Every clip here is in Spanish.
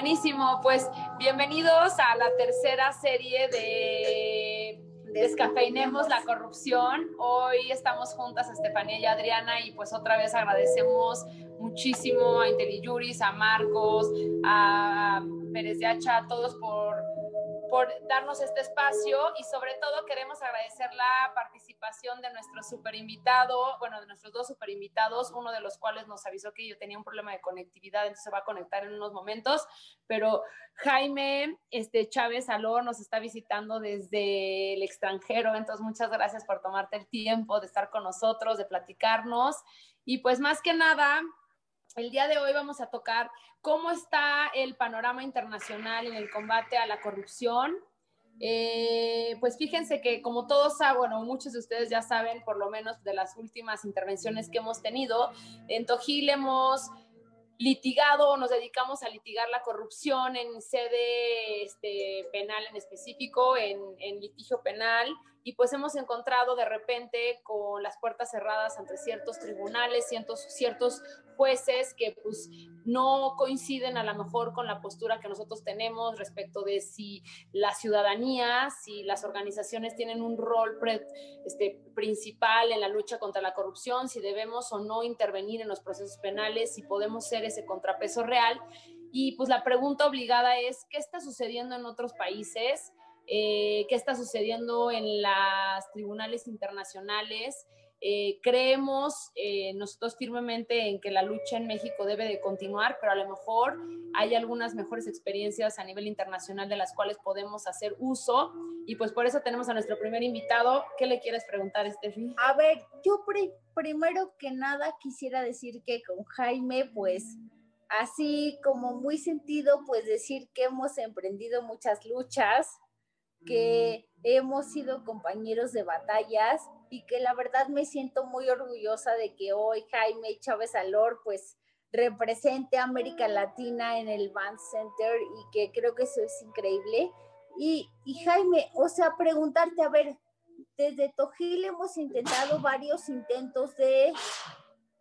Buenísimo, pues bienvenidos a la tercera serie de Descafeinemos la corrupción. Hoy estamos juntas Estefanía y Adriana y pues otra vez agradecemos muchísimo a IntelliJuris, a Marcos, a Pérez de Hacha, a todos por por darnos este espacio y sobre todo queremos agradecer la participación de nuestro super invitado, bueno, de nuestros dos super invitados, uno de los cuales nos avisó que yo tenía un problema de conectividad, entonces se va a conectar en unos momentos, pero Jaime este, Chávez Aló nos está visitando desde el extranjero, entonces muchas gracias por tomarte el tiempo de estar con nosotros, de platicarnos y pues más que nada, el día de hoy vamos a tocar cómo está el panorama internacional en el combate a la corrupción. Eh, pues fíjense que como todos saben, bueno, muchos de ustedes ya saben, por lo menos de las últimas intervenciones que hemos tenido, en Tojil hemos litigado o nos dedicamos a litigar la corrupción en sede este, penal en específico, en, litigio penal, y pues hemos encontrado de repente con las puertas cerradas ante ciertos tribunales, ciertos, jueces que pues no coinciden a lo mejor con la postura que nosotros tenemos respecto de si la ciudadanía, si las organizaciones tienen un rol este, principal en la lucha contra la corrupción, si debemos o no intervenir en los procesos penales, si podemos ser ese contrapeso real. Y pues la pregunta obligada es, ¿qué está sucediendo en otros países? Eh, ¿Qué está sucediendo en las tribunales internacionales? Eh, creemos eh, nosotros firmemente en que la lucha en México debe de continuar, pero a lo mejor hay algunas mejores experiencias a nivel internacional de las cuales podemos hacer uso y pues por eso tenemos a nuestro primer invitado. ¿Qué le quieres preguntar, Steffi? A ver, yo primero que nada quisiera decir que con Jaime, pues así como muy sentido, pues decir que hemos emprendido muchas luchas, que hemos sido compañeros de batallas y que la verdad me siento muy orgullosa de que hoy Jaime Chávez Alor pues represente a América Latina en el Band Center y que creo que eso es increíble. Y, y Jaime, o sea, preguntarte, a ver, desde Tojil hemos intentado varios intentos de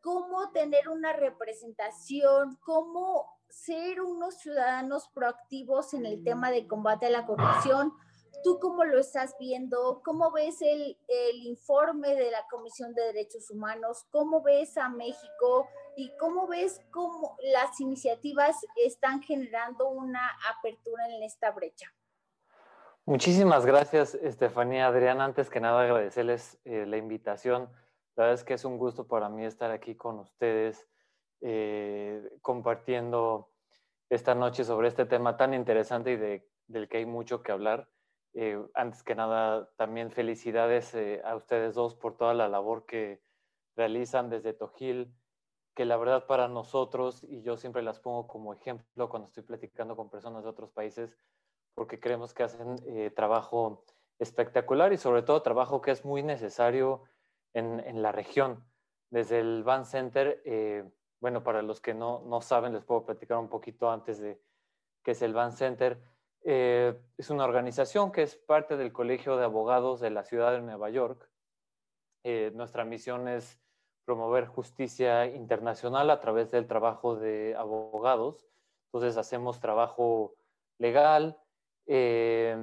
cómo tener una representación, cómo ser unos ciudadanos proactivos en el tema de combate a la corrupción, ¿Tú cómo lo estás viendo? ¿Cómo ves el, el, informe de la Comisión de Derechos Humanos? ¿Cómo ves a México? ¿Y cómo ves cómo las iniciativas están generando una apertura en esta brecha? Muchísimas gracias, Estefanía. Adrián, antes que nada agradecerles eh, la invitación. La verdad es que es un gusto para mí estar aquí con ustedes eh, compartiendo esta noche sobre este tema tan interesante y de, del que hay mucho que hablar. Eh, antes que nada, también felicidades eh, a ustedes dos por toda la labor que realizan desde Tojil, que la verdad para nosotros, y yo siempre las pongo como ejemplo cuando estoy platicando con personas de otros países, porque creemos que hacen eh, trabajo espectacular y sobre todo trabajo que es muy necesario en, en la región. Desde el Van Center, bueno, para los que no, no saben, les puedo platicar un poquito antes de qué es el Van Center eh, es una organización que es parte del Colegio de Abogados de la Ciudad de Nueva York. Eh, nuestra misión es promover justicia internacional a través del trabajo de abogados. Entonces hacemos trabajo legal eh,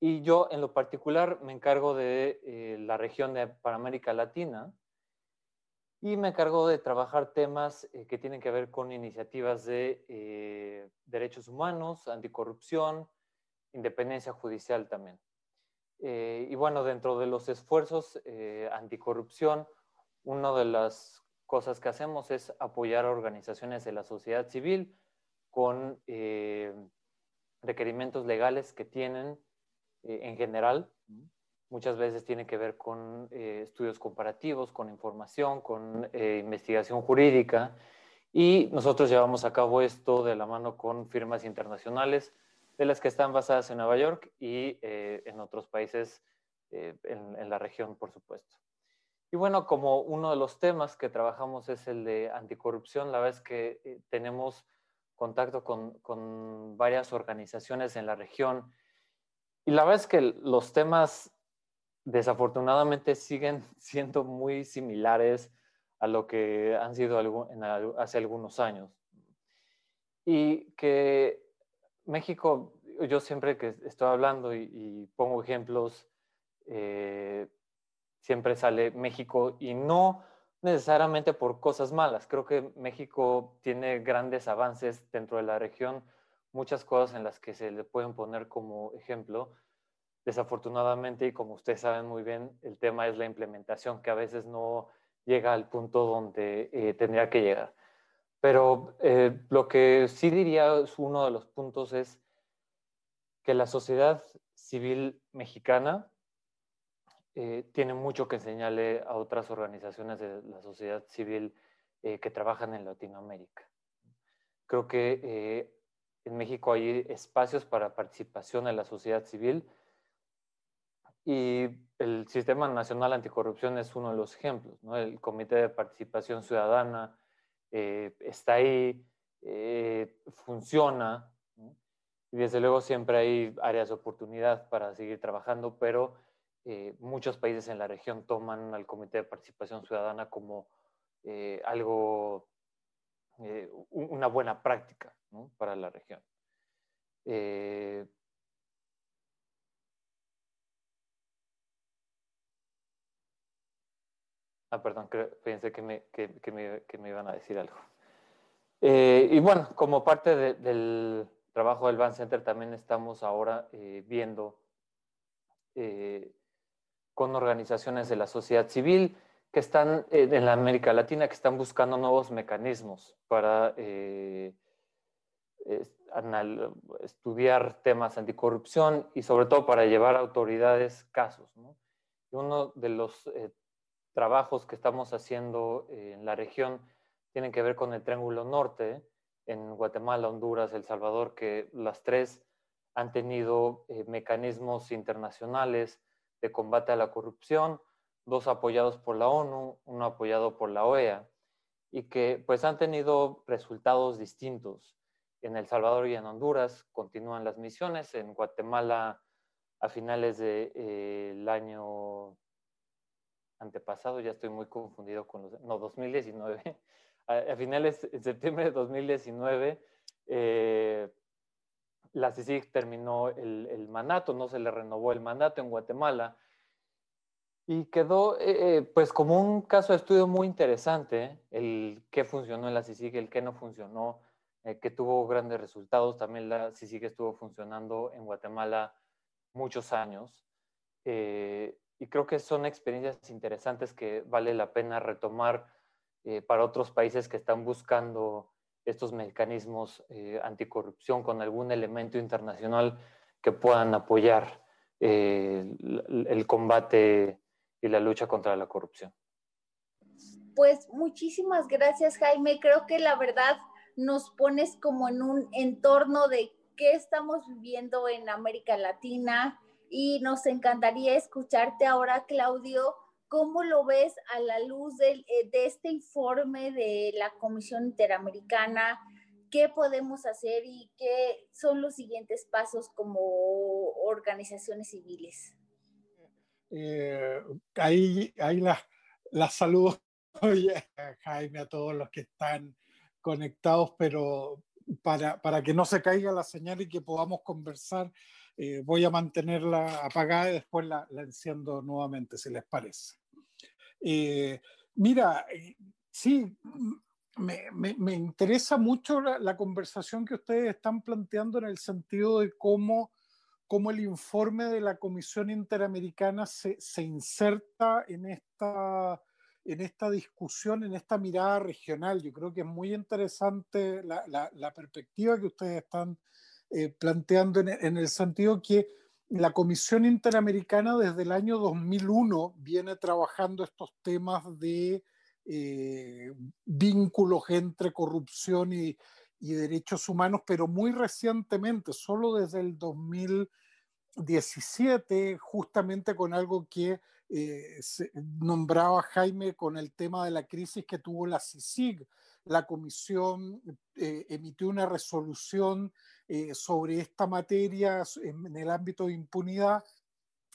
y yo en lo particular me encargo de la región de Panamérica Latina y me encargo de trabajar temas eh, que tienen que ver con iniciativas de eh, derechos humanos, anticorrupción, independencia judicial también. Eh, y bueno, dentro de los esfuerzos anticorrupción, una de las cosas que hacemos es apoyar a organizaciones de la sociedad civil con requerimientos legales que tienen en general muchas veces tiene que ver con eh, estudios comparativos, con información, con eh, investigación jurídica. Y nosotros llevamos a cabo esto de la mano con firmas internacionales, de las que están basadas en Nueva York y eh, en otros países en, en, la región, por supuesto. Y bueno, como uno de los temas que trabajamos es el de anticorrupción, la verdad es que tenemos contacto con, con varias organizaciones en la región. Y la verdad es que los temas desafortunadamente siguen siendo muy similares a lo que han sido hace algunos años. Y que México, yo siempre que estoy hablando y, pongo ejemplos, eh, siempre sale México y no necesariamente por cosas malas. Creo que México tiene grandes avances dentro de la región, muchas cosas en las que se le pueden poner como ejemplo. Desafortunadamente, y como ustedes saben muy bien, el tema es la implementación, que a veces no llega al punto donde eh, tendría que llegar. Pero eh, lo que sí diría es uno de los puntos es que la sociedad civil mexicana eh, tiene mucho que enseñarle a otras organizaciones de la sociedad civil que trabajan en Latinoamérica. Creo que en México hay espacios para participación en la sociedad civil y el Sistema Nacional Anticorrupción es uno de los ejemplos. El Comité de Participación Ciudadana está ahí, funciona, y desde luego siempre hay áreas de oportunidad para seguir trabajando, pero eh, muchos países en la región toman al Comité de Participación Ciudadana como eh, algo, eh, una buena práctica para la región. Ah, perdón, pensé que me, que, me, que me, iban a decir algo. y bueno, como parte del trabajo del Van Center también estamos ahora viendo con organizaciones de la sociedad civil que están eh, en la América Latina, que están buscando nuevos mecanismos para eh, estudiar temas anticorrupción y sobre todo para llevar a autoridades casos. uno de los eh, trabajos que estamos haciendo en la región tienen que ver con el Triángulo Norte, en Guatemala, Honduras, El Salvador, que las tres han tenido mecanismos internacionales de combate a la corrupción, dos apoyados por la ONU, uno apoyado por la OEA, y que pues han tenido resultados distintos. En El Salvador y en Honduras continúan las misiones, en Guatemala a finales del de, eh, año antepasado, ya estoy muy confundido con los, no, 2019, a, finales de septiembre de 2019, eh, la CICIG terminó el, el, mandato, no se le renovó el mandato en Guatemala y quedó eh, eh, pues como un caso de estudio muy interesante, el qué funcionó en la CICIG, el qué no funcionó, eh, que tuvo grandes resultados. También la CICIG estuvo funcionando en Guatemala muchos años. Y creo que son experiencias interesantes que vale la pena retomar para otros países que están buscando estos mecanismos eh, anticorrupción con algún elemento internacional que puedan apoyar eh, el, combate y la lucha contra la corrupción. Pues muchísimas gracias Jaime. Creo que la verdad nos pones como en un entorno de qué estamos viviendo en América Latina y nos encantaría escucharte ahora, Claudio, ¿Cómo lo ves a la luz eh, de, este informe de la Comisión Interamericana? ¿Qué podemos hacer y qué son los siguientes pasos como organizaciones civiles? Eh, ahí, ahí las la saludos, Jaime, a todos los que están conectados, pero para, para, que no se caiga la señal y que podamos conversar, eh, voy a mantenerla apagada y después la, la enciendo nuevamente, si les parece. Eh, mira, eh, sí, me, interesa mucho la, conversación que ustedes están planteando en el sentido de cómo, cómo el informe de la Comisión Interamericana se, inserta en esta, en esta discusión, en esta mirada regional. Yo creo que es muy interesante la, perspectiva que ustedes están eh, planteando en, el sentido que la Comisión Interamericana desde el año 2001 viene trabajando estos temas de eh, vínculos entre corrupción y, derechos humanos, pero muy recientemente, solo desde el 2017, justamente con algo que eh, nombraba Jaime con el tema de la crisis que tuvo la CICIG. La comisión emitió una resolución eh, sobre esta materia en, el ámbito de impunidad.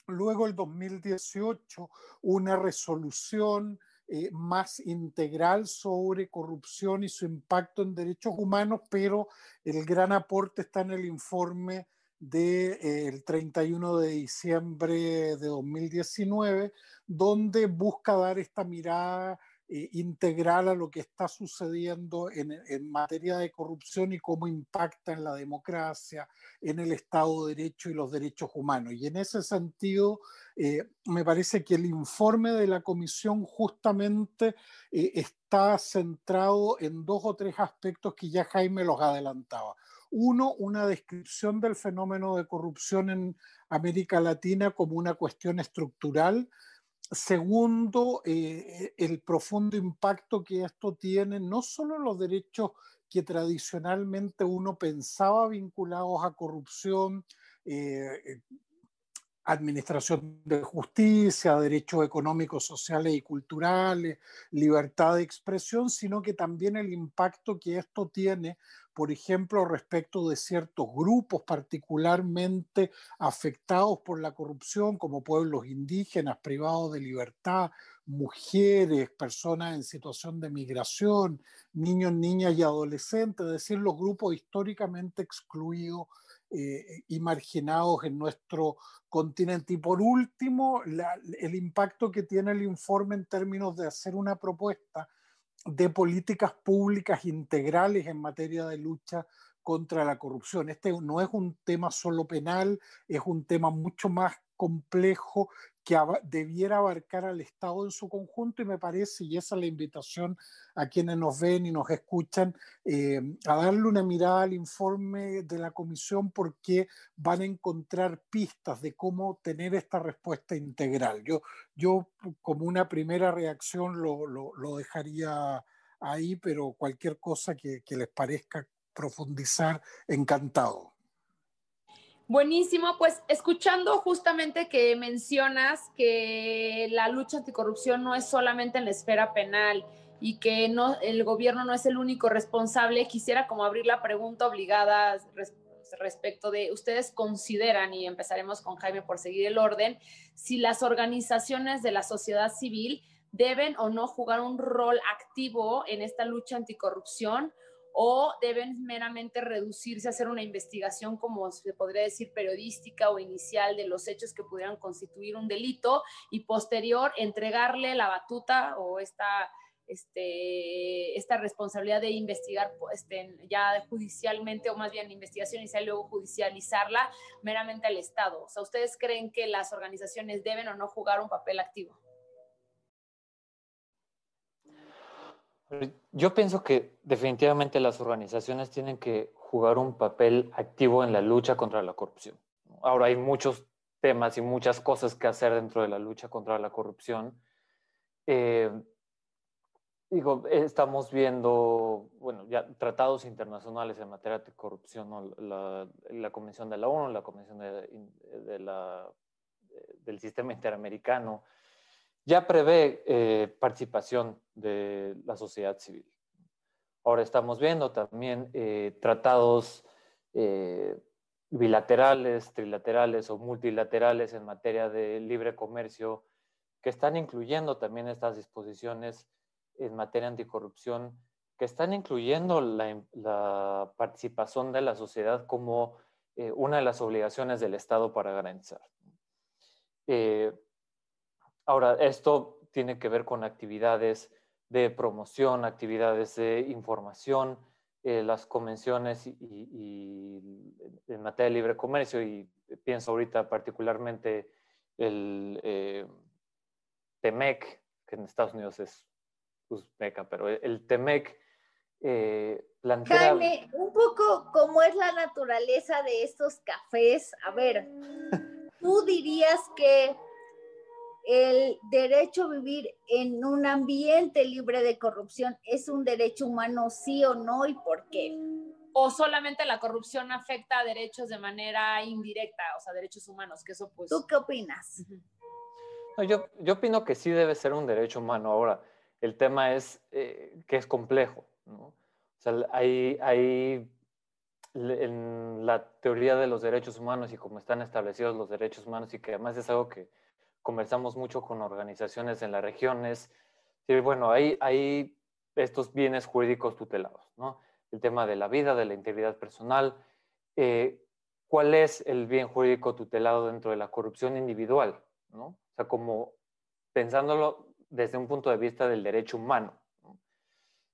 Luego, el 2018, una resolución eh, más integral sobre corrupción y su impacto en derechos humanos, pero el gran aporte está en el informe del de, 31 de diciembre de 2019, donde busca dar esta mirada eh, integral a lo que está sucediendo en, materia de corrupción y cómo impacta en la democracia, en el Estado de Derecho y los derechos humanos. Y en ese sentido, eh, me parece que el informe de la comisión justamente eh, está centrado en dos o tres aspectos que ya Jaime los adelantaba. Uno, una descripción del fenómeno de corrupción en América Latina como una cuestión estructural, Segundo, eh, el profundo impacto que esto tiene no solo en los derechos que tradicionalmente uno pensaba vinculados a corrupción, eh, administración de justicia, derechos económicos, sociales y culturales, libertad de expresión, sino que también el impacto que esto tiene por ejemplo, respecto de ciertos grupos particularmente afectados por la corrupción, como pueblos indígenas privados de libertad, mujeres, personas en situación de migración, niños, niñas y adolescentes, es decir, los grupos históricamente excluidos eh, y marginados en nuestro continente. Y por último, el impacto que tiene el informe en términos de hacer una propuesta de políticas públicas integrales en materia de lucha contra la corrupción. Este no es un tema solo penal, es un tema mucho más complejo que debiera abarcar al Estado en su conjunto y me parece, y esa es la invitación a quienes nos ven y nos escuchan, eh, a darle una mirada al informe de la comisión porque van a encontrar pistas de cómo tener esta respuesta integral. Yo, yo como una primera reacción lo, lo, dejaría ahí, pero cualquier cosa que les parezca profundizar, encantado. Buenísimo, pues escuchando justamente que mencionas que la lucha anticorrupción no es solamente en la esfera penal y que no, el gobierno no es el único responsable, quisiera como abrir la pregunta obligada respecto de, ustedes consideran, y empezaremos con Jaime por seguir el orden, si las organizaciones de la sociedad civil deben o no jugar un rol activo en esta lucha anticorrupción o deben meramente reducirse a hacer una investigación, como se podría decir, periodística o inicial de los hechos que pudieran constituir un delito y posterior entregarle la batuta o esta, este, esta responsabilidad de investigar este, ya judicialmente o más bien investigación inicial y luego judicializarla meramente al Estado. O sea, ¿ustedes creen que las organizaciones deben o no jugar un papel activo? Yo pienso que definitivamente las organizaciones tienen que jugar un papel activo en la lucha contra la corrupción. Ahora hay muchos temas y muchas cosas que hacer dentro de la lucha contra la corrupción. Eh, digo, estamos viendo, bueno, ya tratados internacionales en materia de corrupción, la, Convención de la ONU, la Convención de, la, del Sistema Interamericano, ya prevé eh, participación de la sociedad civil. Ahora estamos viendo también eh, tratados eh, bilaterales, trilaterales o multilaterales en materia de libre comercio que están incluyendo también estas disposiciones en materia anticorrupción, que están incluyendo la, participación de la sociedad como una de las obligaciones del Estado para garantizar. Ahora, esto tiene que ver con actividades de promoción, actividades de información, eh, las convenciones y, en materia de libre comercio, y pienso ahorita particularmente el eh, TEMEC, que en Estados Unidos es USMECA, pero el TEMEC eh, plantea... Jaime, un poco cómo es la naturaleza de estos cafés. A ver, tú dirías que el derecho a vivir en un ambiente libre de corrupción es un derecho humano, sí o no, y por qué. O solamente la corrupción afecta a derechos de manera indirecta, o sea, derechos humanos, que eso pues... ¿Tú qué opinas? yo, yo opino que sí debe ser un derecho humano. Ahora, el tema es eh, que es complejo, ¿no? O sea, hay, hay en la teoría de los derechos humanos y cómo están establecidos los derechos humanos y que además es algo que conversamos mucho con organizaciones en las regiones, Sí, bueno, hay, hay estos bienes jurídicos tutelados, ¿no? El tema de la vida, de la integridad personal. Eh, ¿Cuál es el bien jurídico tutelado dentro de la corrupción individual? ¿no? O sea, como pensándolo desde un punto de vista del derecho humano.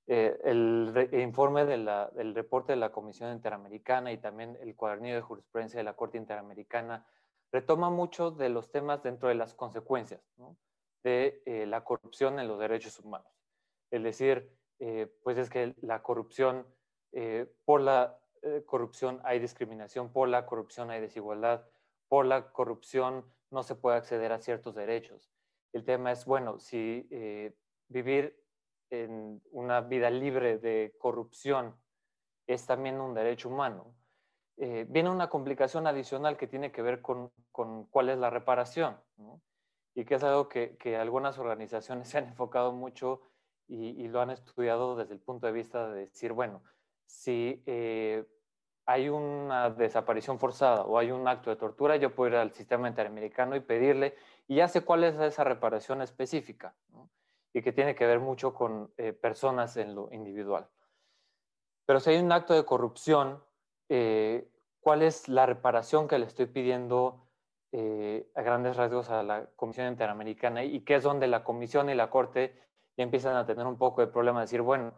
Eh, el informe del reporte de la Comisión Interamericana y también el cuadernillo de jurisprudencia de la Corte Interamericana retoma mucho de los temas dentro de las consecuencias de eh, la corrupción en los derechos humanos. Es decir, eh, pues es que la corrupción, por la corrupción hay discriminación, por la corrupción hay desigualdad, por la corrupción no se puede acceder a ciertos derechos. El tema es, bueno, si vivir en una vida libre de corrupción es también un derecho humano. Eh, viene una complicación adicional que tiene que ver con, cuál es la reparación, y que es algo que, algunas organizaciones se han enfocado mucho y, lo han estudiado desde el punto de vista de decir, bueno, si eh, hay una desaparición forzada o hay un acto de tortura, yo puedo ir al sistema interamericano y pedirle, y ya sé cuál es esa reparación específica y que tiene que ver mucho con eh, personas en lo individual. Pero si hay un acto de corrupción, eh, ¿cuál es la reparación que le estoy pidiendo eh, a grandes rasgos a la Comisión Interamericana? Y qué es donde la Comisión y la Corte ya empiezan a tener un poco de problema de decir, bueno,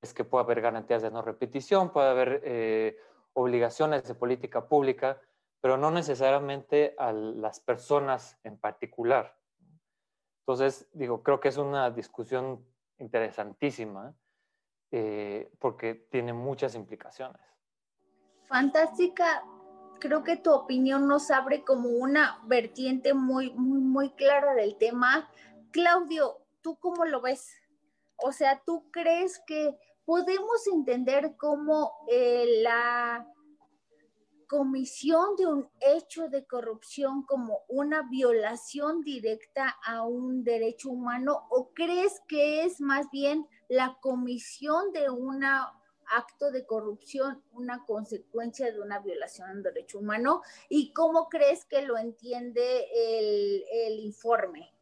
es que puede haber garantías de no repetición, puede haber obligaciones de política pública, pero no necesariamente a las personas en particular. Entonces, digo, creo que es una discusión interesantísima eh, porque tiene muchas implicaciones. Fantástica. Creo que tu opinión nos abre como una vertiente muy, muy, muy clara del tema. Claudio, ¿tú cómo lo ves? O sea, ¿tú crees que podemos entender cómo eh, la comisión de un hecho de corrupción como una violación directa a un derecho humano o crees que es más bien la comisión de un acto de corrupción una consecuencia de una violación un derecho humano y cómo crees que lo entiende el, el informe?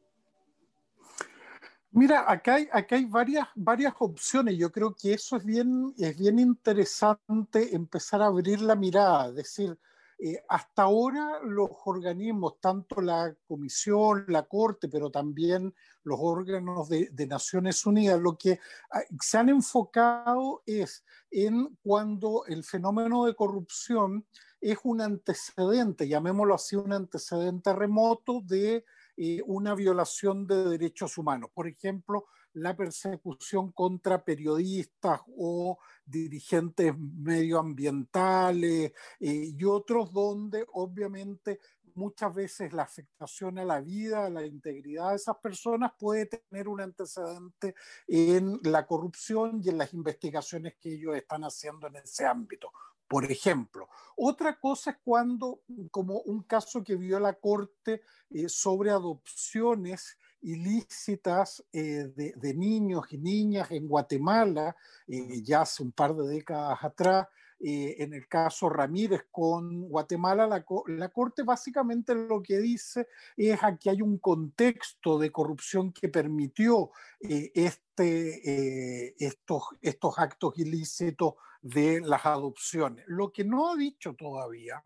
Mira, acá hay, acá hay varias, varias opciones. Yo creo que eso es bien, es bien interesante empezar a abrir la mirada. Decir, eh, hasta ahora los organismos, tanto la Comisión, la Corte, pero también los órganos de, Naciones Unidas, lo que ah, se han enfocado es en cuando el fenómeno de corrupción es un antecedente, llamémoslo así, un antecedente remoto de eh, una violación de derechos humanos. Por ejemplo, la persecución contra periodistas o dirigentes medioambientales eh, y otros donde obviamente muchas veces la afectación a la vida, a la integridad de esas personas puede tener un antecedente en la corrupción y en las investigaciones que ellos están haciendo en ese ámbito por ejemplo. Otra cosa es cuando, como un caso que vio la Corte eh, sobre adopciones ilícitas eh, de, niños y niñas en Guatemala, eh, ya hace un par de décadas atrás, en el caso Ramírez con Guatemala, la, la, Corte básicamente lo que dice es que hay un contexto de corrupción que permitió este, estos, estos actos ilícitos de las adopciones. Lo que no ha dicho todavía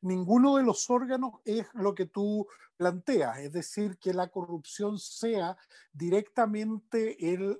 ninguno de los órganos es lo que tú planteas, es decir, que la corrupción sea directamente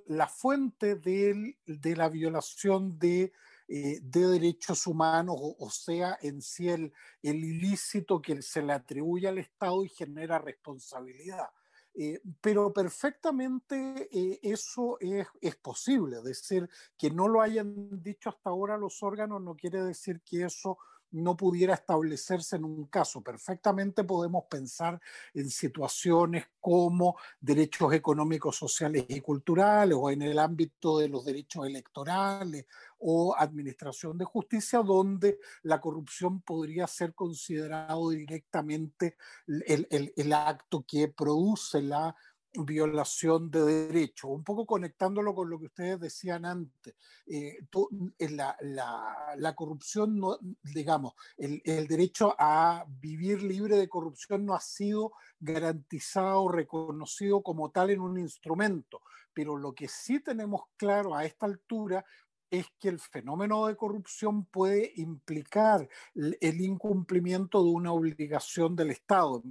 la fuente de la violación de, eh, de derechos humanos, o, sea, en sí el, el ilícito que se le atribuye al Estado y genera responsabilidad. Eh, pero perfectamente eh, eso es, es, posible, es decir, que no lo hayan dicho hasta ahora los órganos no quiere decir que eso no pudiera establecerse en un caso. Perfectamente podemos pensar en situaciones como derechos económicos, sociales y culturales o en el ámbito de los derechos electorales o administración de justicia, donde la corrupción podría ser considerado directamente el, el, acto que produce la violación de derechos, un poco conectándolo con lo que ustedes decían antes. Eh, la, la, corrupción, no, digamos, el, el, derecho a vivir libre de corrupción no ha sido garantizado, reconocido como tal en un instrumento, pero lo que sí tenemos claro a esta altura es que el fenómeno de corrupción puede implicar el incumplimiento de una obligación del Estado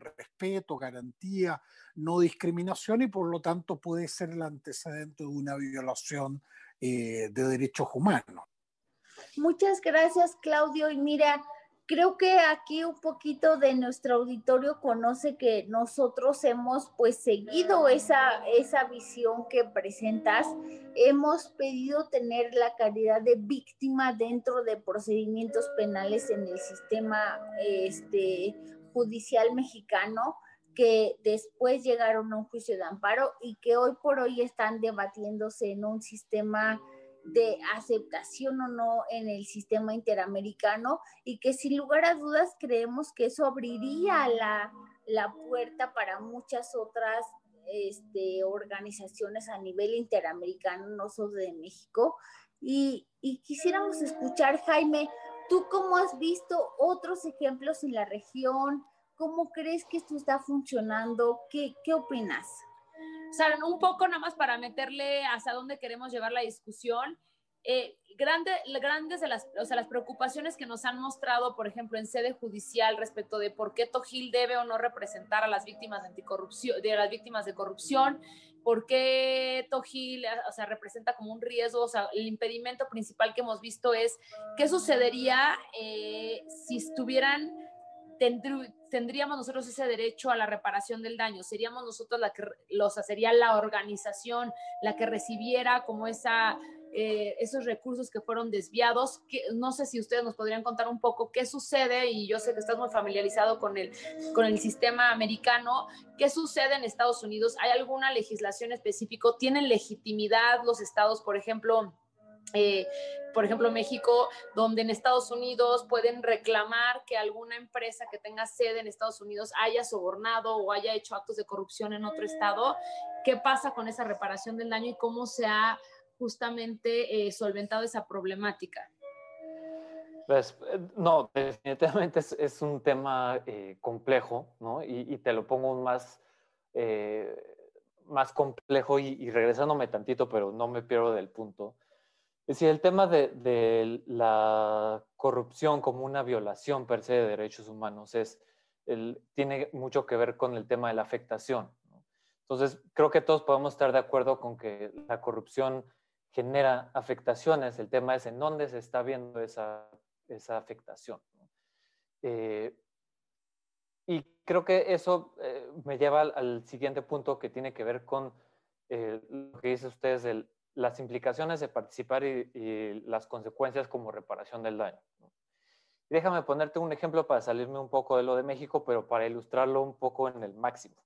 respeto, garantía, no discriminación y por lo tanto puede ser el antecedente de una violación eh, de derechos humanos. Muchas gracias, Claudio. Y mira, creo que aquí un poquito de nuestro auditorio conoce que nosotros hemos pues seguido esa, esa visión que presentas. Hemos pedido tener la calidad de víctima dentro de procedimientos penales en el sistema este, judicial mexicano que después llegaron a un juicio de amparo y que hoy por hoy están debatiéndose en un sistema de aceptación o no en el sistema interamericano y que sin lugar a dudas creemos que eso abriría la, la puerta para muchas otras este, organizaciones a nivel interamericano, no solo de México. Y, y quisiéramos escuchar, Jaime, ¿tú cómo has visto otros ejemplos en la región? ¿Cómo crees que esto está funcionando? ¿Qué, qué opinas? O sea, un poco nada más para meterle hacia dónde queremos llevar la discusión. Eh, grande, grandes de las, o sea, las preocupaciones que nos han mostrado, por ejemplo, en sede judicial respecto de por qué Tojil debe o no representar a las víctimas de anticorrupción, de las víctimas de corrupción, por qué Tojil, o sea, representa como un riesgo, o sea, el impedimento principal que hemos visto es qué sucedería eh, si estuvieran tendríamos nosotros ese derecho a la reparación del daño, seríamos nosotros la que, los sería la organización la que recibiera como esa, eh, esos recursos que fueron desviados. Que, no sé si ustedes nos podrían contar un poco qué sucede, y yo sé que estás muy familiarizado con el, con el sistema americano, qué sucede en Estados Unidos, ¿hay alguna legislación específica? ¿Tienen legitimidad los estados, por ejemplo? Eh, por ejemplo, México, donde en Estados Unidos pueden reclamar que alguna empresa que tenga sede en Estados Unidos haya sobornado o haya hecho actos de corrupción en otro estado. ¿Qué pasa con esa reparación del daño y cómo se ha justamente eh, solventado esa problemática? Pues, eh, no, definitivamente es, un tema complejo, ¿no? Y, te lo pongo más, más complejo y, y regresándome tantito, pero no me pierdo del punto es decir, el tema de, la corrupción como una violación per se de derechos humanos es, tiene mucho que ver con el tema de la afectación. Entonces, creo que todos podemos estar de acuerdo con que la corrupción genera afectaciones. El tema es en dónde se está viendo esa, afectación. Eh, y creo que eso eh, me lleva al, siguiente punto que tiene que ver con eh, lo que dice ustedes las implicaciones de participar y, las consecuencias como reparación del daño. déjame ponerte un ejemplo para salirme un poco de lo de México, pero para ilustrarlo un poco en el máximo,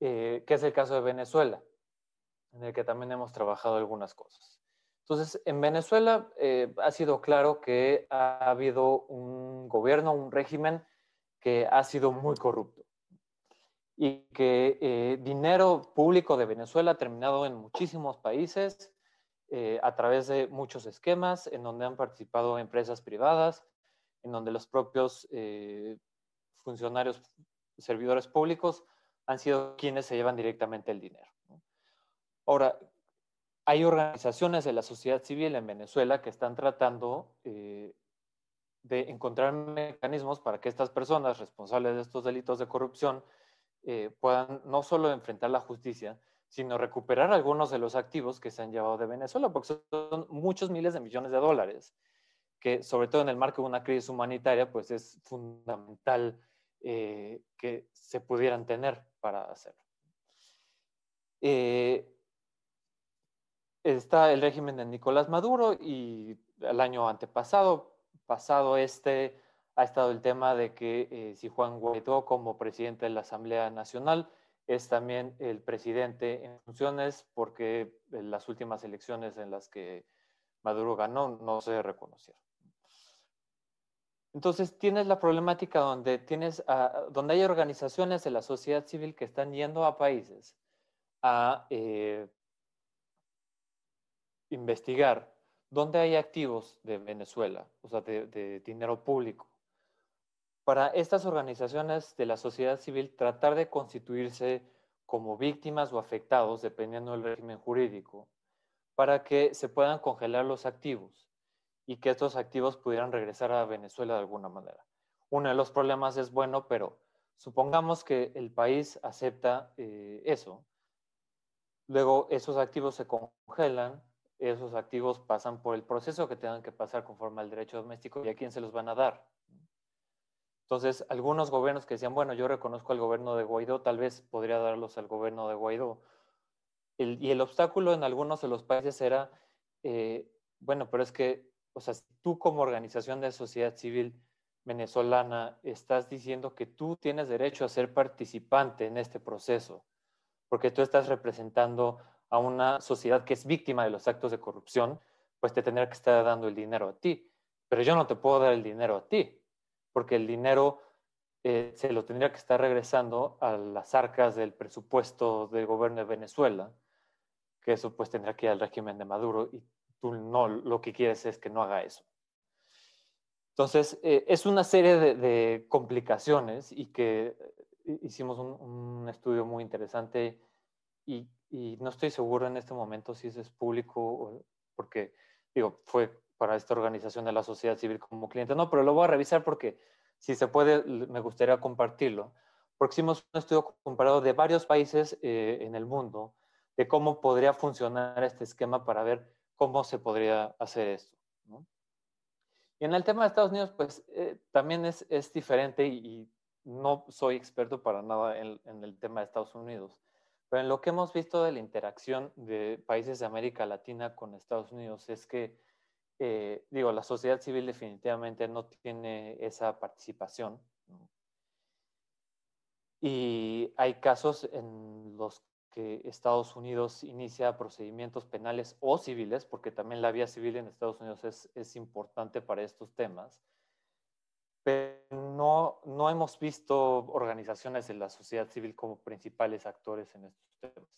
eh, que es el caso de Venezuela, en el que también hemos trabajado algunas cosas. Entonces, en Venezuela eh, ha sido claro que ha habido un gobierno, un régimen que ha sido muy corrupto y que eh, dinero público de Venezuela ha terminado en muchísimos países eh, a través de muchos esquemas en donde han participado empresas privadas, en donde los propios funcionarios, servidores públicos han sido quienes se llevan directamente el dinero. Ahora, hay organizaciones de la sociedad civil en Venezuela que están tratando de encontrar mecanismos para que estas personas responsables de estos delitos de corrupción eh, puedan no solo enfrentar la justicia, sino recuperar algunos de los activos que se han llevado de Venezuela, porque son muchos miles de millones de dólares, que sobre todo en el marco de una crisis humanitaria, pues es fundamental eh, que se pudieran tener para hacerlo. Eh, está el régimen de Nicolás Maduro y el año antepasado, pasado este, ha estado el tema de que eh, si Juan Guaidó como presidente de la Asamblea Nacional es también el presidente en funciones porque en las últimas elecciones en las que Maduro ganó no se reconocieron. Entonces tienes la problemática donde, tienes, donde hay organizaciones de la sociedad civil que están yendo a países a eh, investigar dónde hay activos de Venezuela, o sea, de, dinero público. Para estas organizaciones de la sociedad civil tratar de constituirse como víctimas o afectados, dependiendo del régimen jurídico, para que se puedan congelar los activos y que estos activos pudieran regresar a Venezuela de alguna manera. Uno de los problemas es bueno, pero supongamos que el país acepta eh, eso. Luego esos activos se congelan, esos activos pasan por el proceso que tengan que pasar conforme al derecho doméstico y a quién se los van a dar. Entonces, algunos gobiernos que decían, bueno, yo reconozco al gobierno de Guaidó, tal vez podría darlos al gobierno de Guaidó. y el obstáculo en algunos de los países era, eh, bueno, pero es que o sea, tú como organización de sociedad civil venezolana estás diciendo que tú tienes derecho a ser participante en este proceso, porque tú estás representando a una sociedad que es víctima de los actos de corrupción, pues te tendrá que estar dando el dinero a ti. Pero yo no te puedo dar el dinero a ti, porque el dinero eh, se lo tendría que estar regresando a las arcas del presupuesto del gobierno de Venezuela, que eso pues tendrá que ir al régimen de Maduro y tú no lo que quieres es que no haga eso. Entonces, eh, es una serie de, complicaciones y que eh, hicimos un, estudio muy interesante y, no estoy seguro en este momento si es público, porque, digo, fue para esta organización de la sociedad civil como cliente. No, pero lo voy a revisar porque si se puede, me gustaría compartirlo. Porque hicimos un estudio comparado de varios países eh, en el mundo de cómo podría funcionar este esquema para ver cómo se podría hacer esto. Y en el tema de Estados Unidos, pues eh, también es, es diferente y, no soy experto para nada en, el tema de Estados Unidos, pero en lo que hemos visto de la interacción de países de América Latina con Estados Unidos es que, eh, digo, la sociedad civil definitivamente no tiene esa participación. Y hay casos en los que Estados Unidos inicia procedimientos penales o civiles, porque también la vía civil en Estados Unidos es, es importante para estos temas, pero no, no hemos visto organizaciones de la sociedad civil como principales actores en estos temas.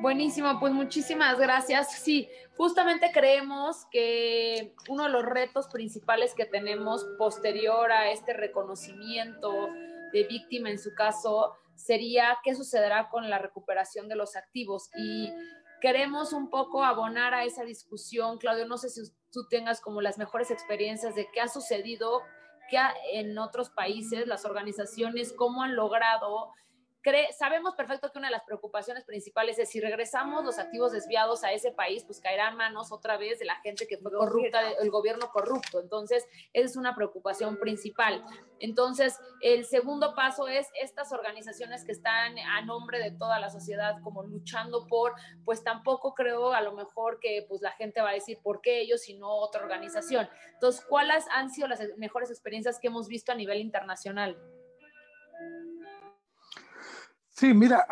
Buenísimo, pues muchísimas gracias. Sí, justamente creemos que uno de los retos principales que tenemos posterior a este reconocimiento de víctima en su caso sería qué sucederá con la recuperación de los activos. Y queremos un poco abonar a esa discusión. Claudio, no sé si tú tengas como las mejores experiencias de qué ha sucedido en otros países, las organizaciones, cómo han logrado sabemos perfecto que una de las preocupaciones principales es si regresamos los activos desviados a ese país, pues caerán manos otra vez de la gente que fue corrupta, el gobierno corrupto. Entonces, esa es una preocupación principal. Entonces, el segundo paso es estas organizaciones que están a nombre de toda la sociedad como luchando por, pues tampoco creo a lo mejor que pues la gente va a decir por qué ellos y no otra organización. Entonces, ¿cuáles han sido las mejores experiencias que hemos visto a nivel internacional? Sí, mira,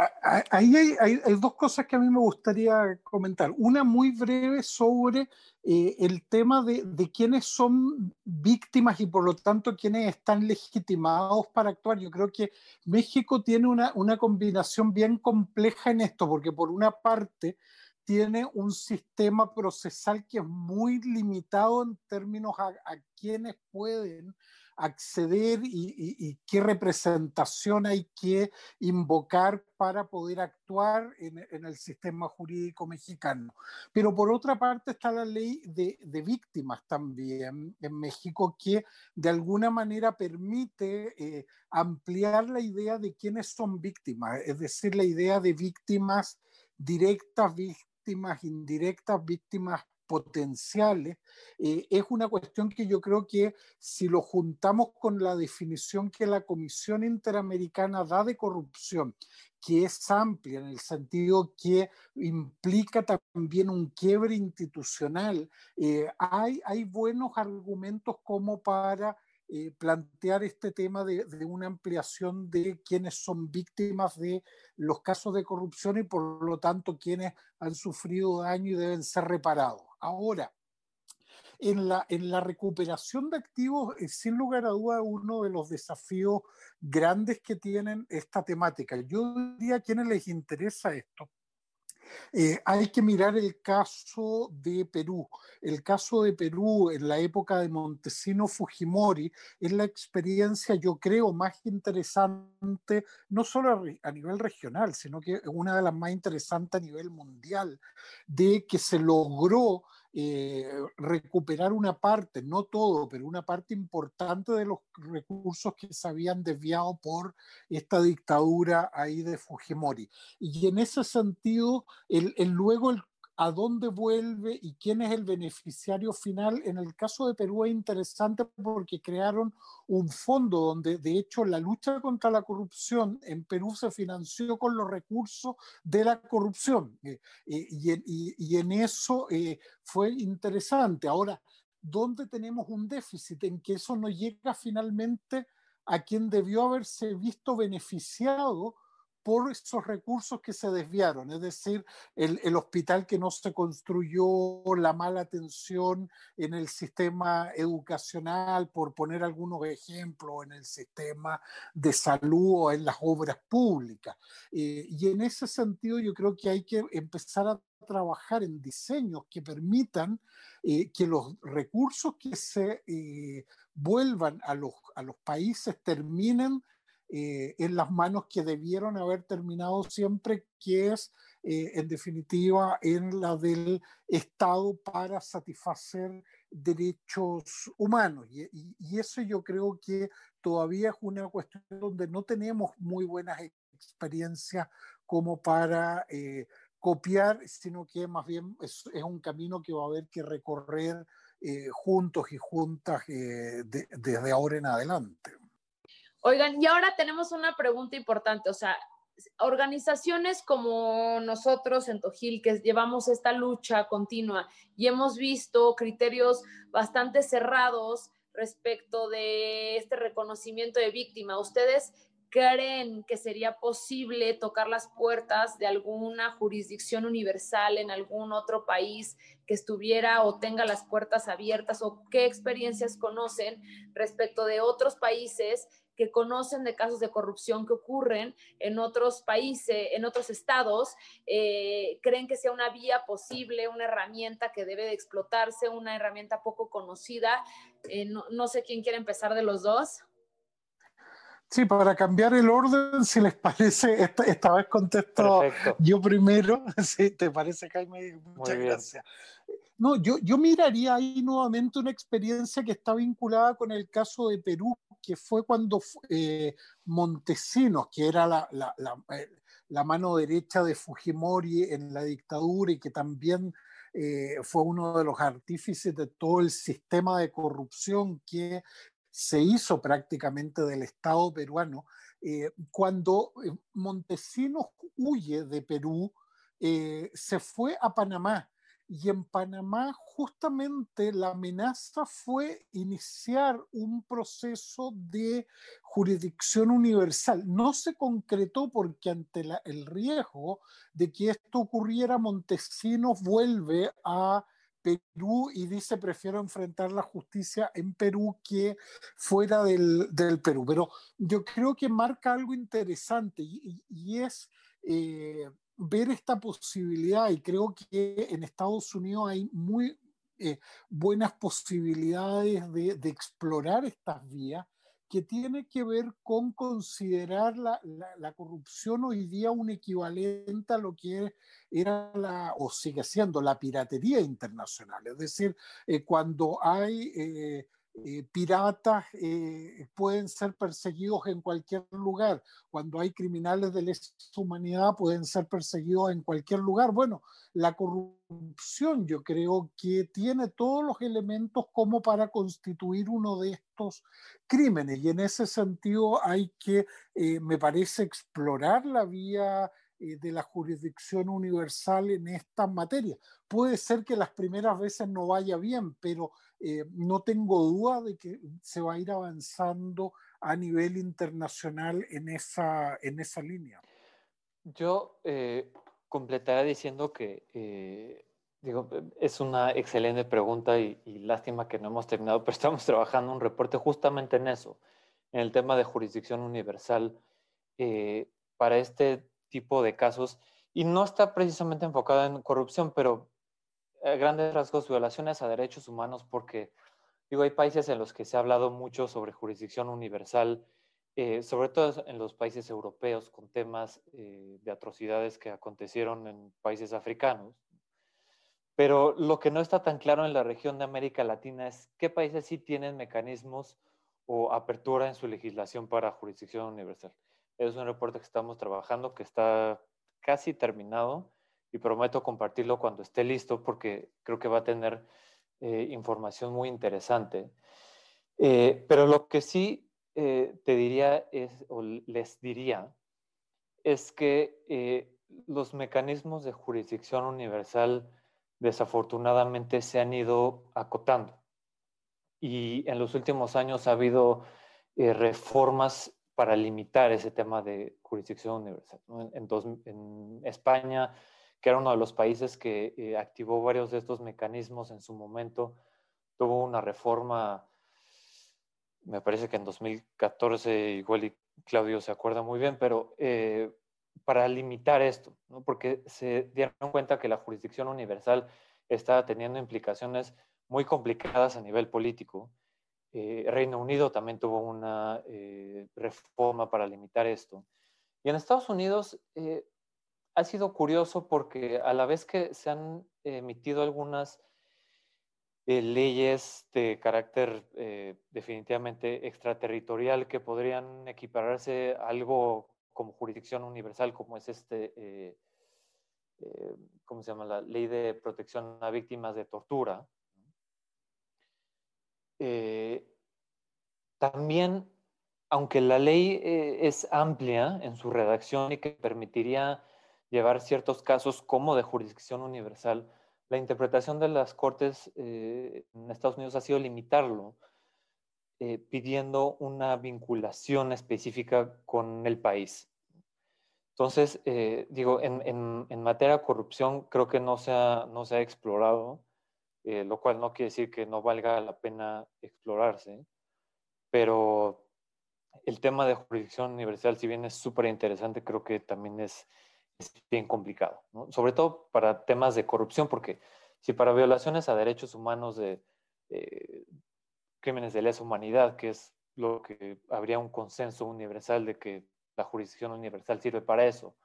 ahí hay, dos cosas que a mí me gustaría comentar. Una muy breve sobre eh, el tema de, quiénes son víctimas y por lo tanto quiénes están legitimados para actuar. Yo creo que México tiene una, una combinación bien compleja en esto, porque por una parte tiene un sistema procesal que es muy limitado en términos a, a quienes pueden acceder y, qué representación hay que invocar para poder actuar en, el sistema jurídico mexicano. Pero por otra parte está la ley de, víctimas también en México que de alguna manera permite eh, ampliar la idea de quiénes son víctimas, es decir, la idea de víctimas directas, víctimas indirectas, víctimas potenciales, eh, es una cuestión que yo creo que si lo juntamos con la definición que la Comisión Interamericana da de corrupción, que es amplia en el sentido que implica también un quiebre institucional, eh, hay, hay buenos argumentos como para eh, plantear este tema de, una ampliación de quienes son víctimas de los casos de corrupción y por lo tanto quienes han sufrido daño y deben ser reparados. Ahora, en la, en la recuperación de activos, es sin lugar a duda uno de los desafíos grandes que tienen esta temática. Yo diría a quienes les interesa esto, eh, hay que mirar el caso de Perú. El caso de Perú en la época de Montesino Fujimori es la experiencia, yo creo, más interesante, no solo a nivel regional, sino que una de las más interesantes a nivel mundial, de que se logró eh, recuperar una parte, no todo, pero una parte importante de los recursos que se habían desviado por esta dictadura ahí de Fujimori. Y en ese sentido, el, luego el a dónde vuelve y quién es el beneficiario final. En el caso de Perú es interesante porque crearon un fondo donde de hecho la lucha contra la corrupción en Perú se financió con los recursos de la corrupción eh, eh, y, en eso eh, fue interesante. Ahora, ¿dónde tenemos un déficit? En que eso no llega finalmente a quien debió haberse visto beneficiado por esos recursos que se desviaron, es decir, el, hospital que no se construyó, la mala atención en el sistema educacional, por poner algunos ejemplos, en el sistema de salud o en las obras públicas. Eh, y en ese sentido yo creo que hay que empezar a trabajar en diseños que permitan eh, que los recursos que se eh, vuelvan a los países terminen eh, en las manos que debieron haber terminado siempre, que es eh, en definitiva en la del Estado para satisfacer derechos humanos. Y, eso yo creo que todavía es una cuestión donde no tenemos muy buenas experiencias como para eh, copiar, sino que más bien es, un camino que va a haber que recorrer juntos y juntas desde ahora en adelante. Oigan, y ahora tenemos una pregunta importante, o sea, organizaciones como nosotros en Tojil, que llevamos esta lucha continua y hemos visto criterios bastante cerrados respecto de este reconocimiento de víctima, ¿ustedes creen que sería posible tocar las puertas de alguna jurisdicción universal en algún otro país que estuviera o tenga las puertas abiertas o qué experiencias conocen respecto de otros países que conocen de casos de corrupción que ocurren en otros países, en otros estados, eh, creen que sea una vía posible, una herramienta que debe de explotarse, una herramienta poco conocida. Eh, no, sé quién quiere empezar de los dos. Sí, para cambiar el orden, si les parece, esta, vez contesto yo primero. Si te parece, Jaime, muchas gracias. No, yo, yo miraría ahí nuevamente una experiencia que está vinculada con el caso de Perú, que fue cuando eh, Montesinos, que era eh, la, mano derecha de Fujimori en la dictadura y que también eh, fue uno de los artífices de todo el sistema de corrupción que se hizo prácticamente del Estado peruano, cuando Montesinos huye de Perú, se fue a Panamá y en Panamá justamente la amenaza fue iniciar un proceso de jurisdicción universal. No se concretó porque ante el riesgo de que esto ocurriera, Montesinos vuelve a Perú y dice prefiero enfrentar la justicia en Perú que fuera del, Perú. Pero yo creo que marca algo interesante y, es... Eh, ver esta posibilidad y creo que en Estados Unidos hay muy eh, buenas posibilidades de, explorar estas vías que tiene que ver con considerar la, la, corrupción hoy día un equivalente a lo que era la, o sigue siendo la piratería internacional. Es decir, eh, cuando hay eh, eh, piratas eh, pueden ser perseguidos en cualquier lugar. Cuando hay criminales de lesa humanidad pueden ser perseguidos en cualquier lugar. Bueno, la corrupción yo creo que tiene todos los elementos como para constituir uno de estos crímenes y en ese sentido hay que, eh, me parece, explorar la vía de la jurisdicción universal en esta materia. Puede ser que las primeras veces no vaya bien, pero eh, no tengo duda de que se va a ir avanzando a nivel internacional en esa, en esa línea. Yo eh, completaría diciendo que eh, Digo, es una excelente pregunta y, lástima que no hemos terminado, pero estamos trabajando un reporte justamente en eso, en el tema de jurisdicción universal eh, para este tipo de casos. Y no está precisamente enfocada en corrupción, pero grandes rasgos violaciones a derechos humanos, porque digo, hay países en los que se ha hablado mucho sobre jurisdicción universal, eh, sobre todo en los países europeos, con temas eh, de atrocidades que acontecieron en países africanos pero lo que no está tan claro en la región de América Latina es qué países sí tienen mecanismos o apertura en su legislación para jurisdicción universal. Es un reporte que estamos trabajando, que está casi terminado y prometo compartirlo cuando esté listo porque creo que va a tener eh, información muy interesante. Eh, pero lo que sí eh, te diría es, o les diría, es que los mecanismos de jurisdicción universal desafortunadamente se han ido acotando. Y en los últimos años ha habido eh, reformas para limitar ese tema de jurisdicción universal. En, España, que era uno de los países que eh, activó varios de estos mecanismos en su momento, tuvo una reforma, me parece que en 2014, igual y Claudio se acuerda muy bien, pero eh, para limitar esto, ¿no? porque se dieron cuenta que la jurisdicción universal estaba teniendo implicaciones muy complicadas a nivel político. Eh, Reino Unido también tuvo una eh, reforma para limitar esto. Y en Estados Unidos eh, ha sido curioso porque a la vez que se han emitido algunas leyes de carácter definitivamente extraterritorial que podrían equipararse a algo como jurisdicción universal, como es este, eh, eh, ¿cómo se llama? La ley de protección a víctimas de tortura. Eh, también, aunque la ley es amplia en su redacción y que permitiría llevar ciertos casos como de jurisdicción universal, la interpretación de las cortes en Estados Unidos ha sido limitarlo eh, pidiendo una vinculación específica con el país. Entonces, eh, digo, en, en, materia de corrupción creo que no se ha, no se ha explorado, eh, lo cual no quiere decir que no valga la pena explorarse, pero el tema de jurisdicción universal, si bien es súper interesante, creo que también es, es bien complicado, ¿no? sobre todo para temas de corrupción, porque si para violaciones a derechos humanos de, crímenes de lesa humanidad, que es lo que habría un consenso universal de que la jurisdicción universal sirve para eso.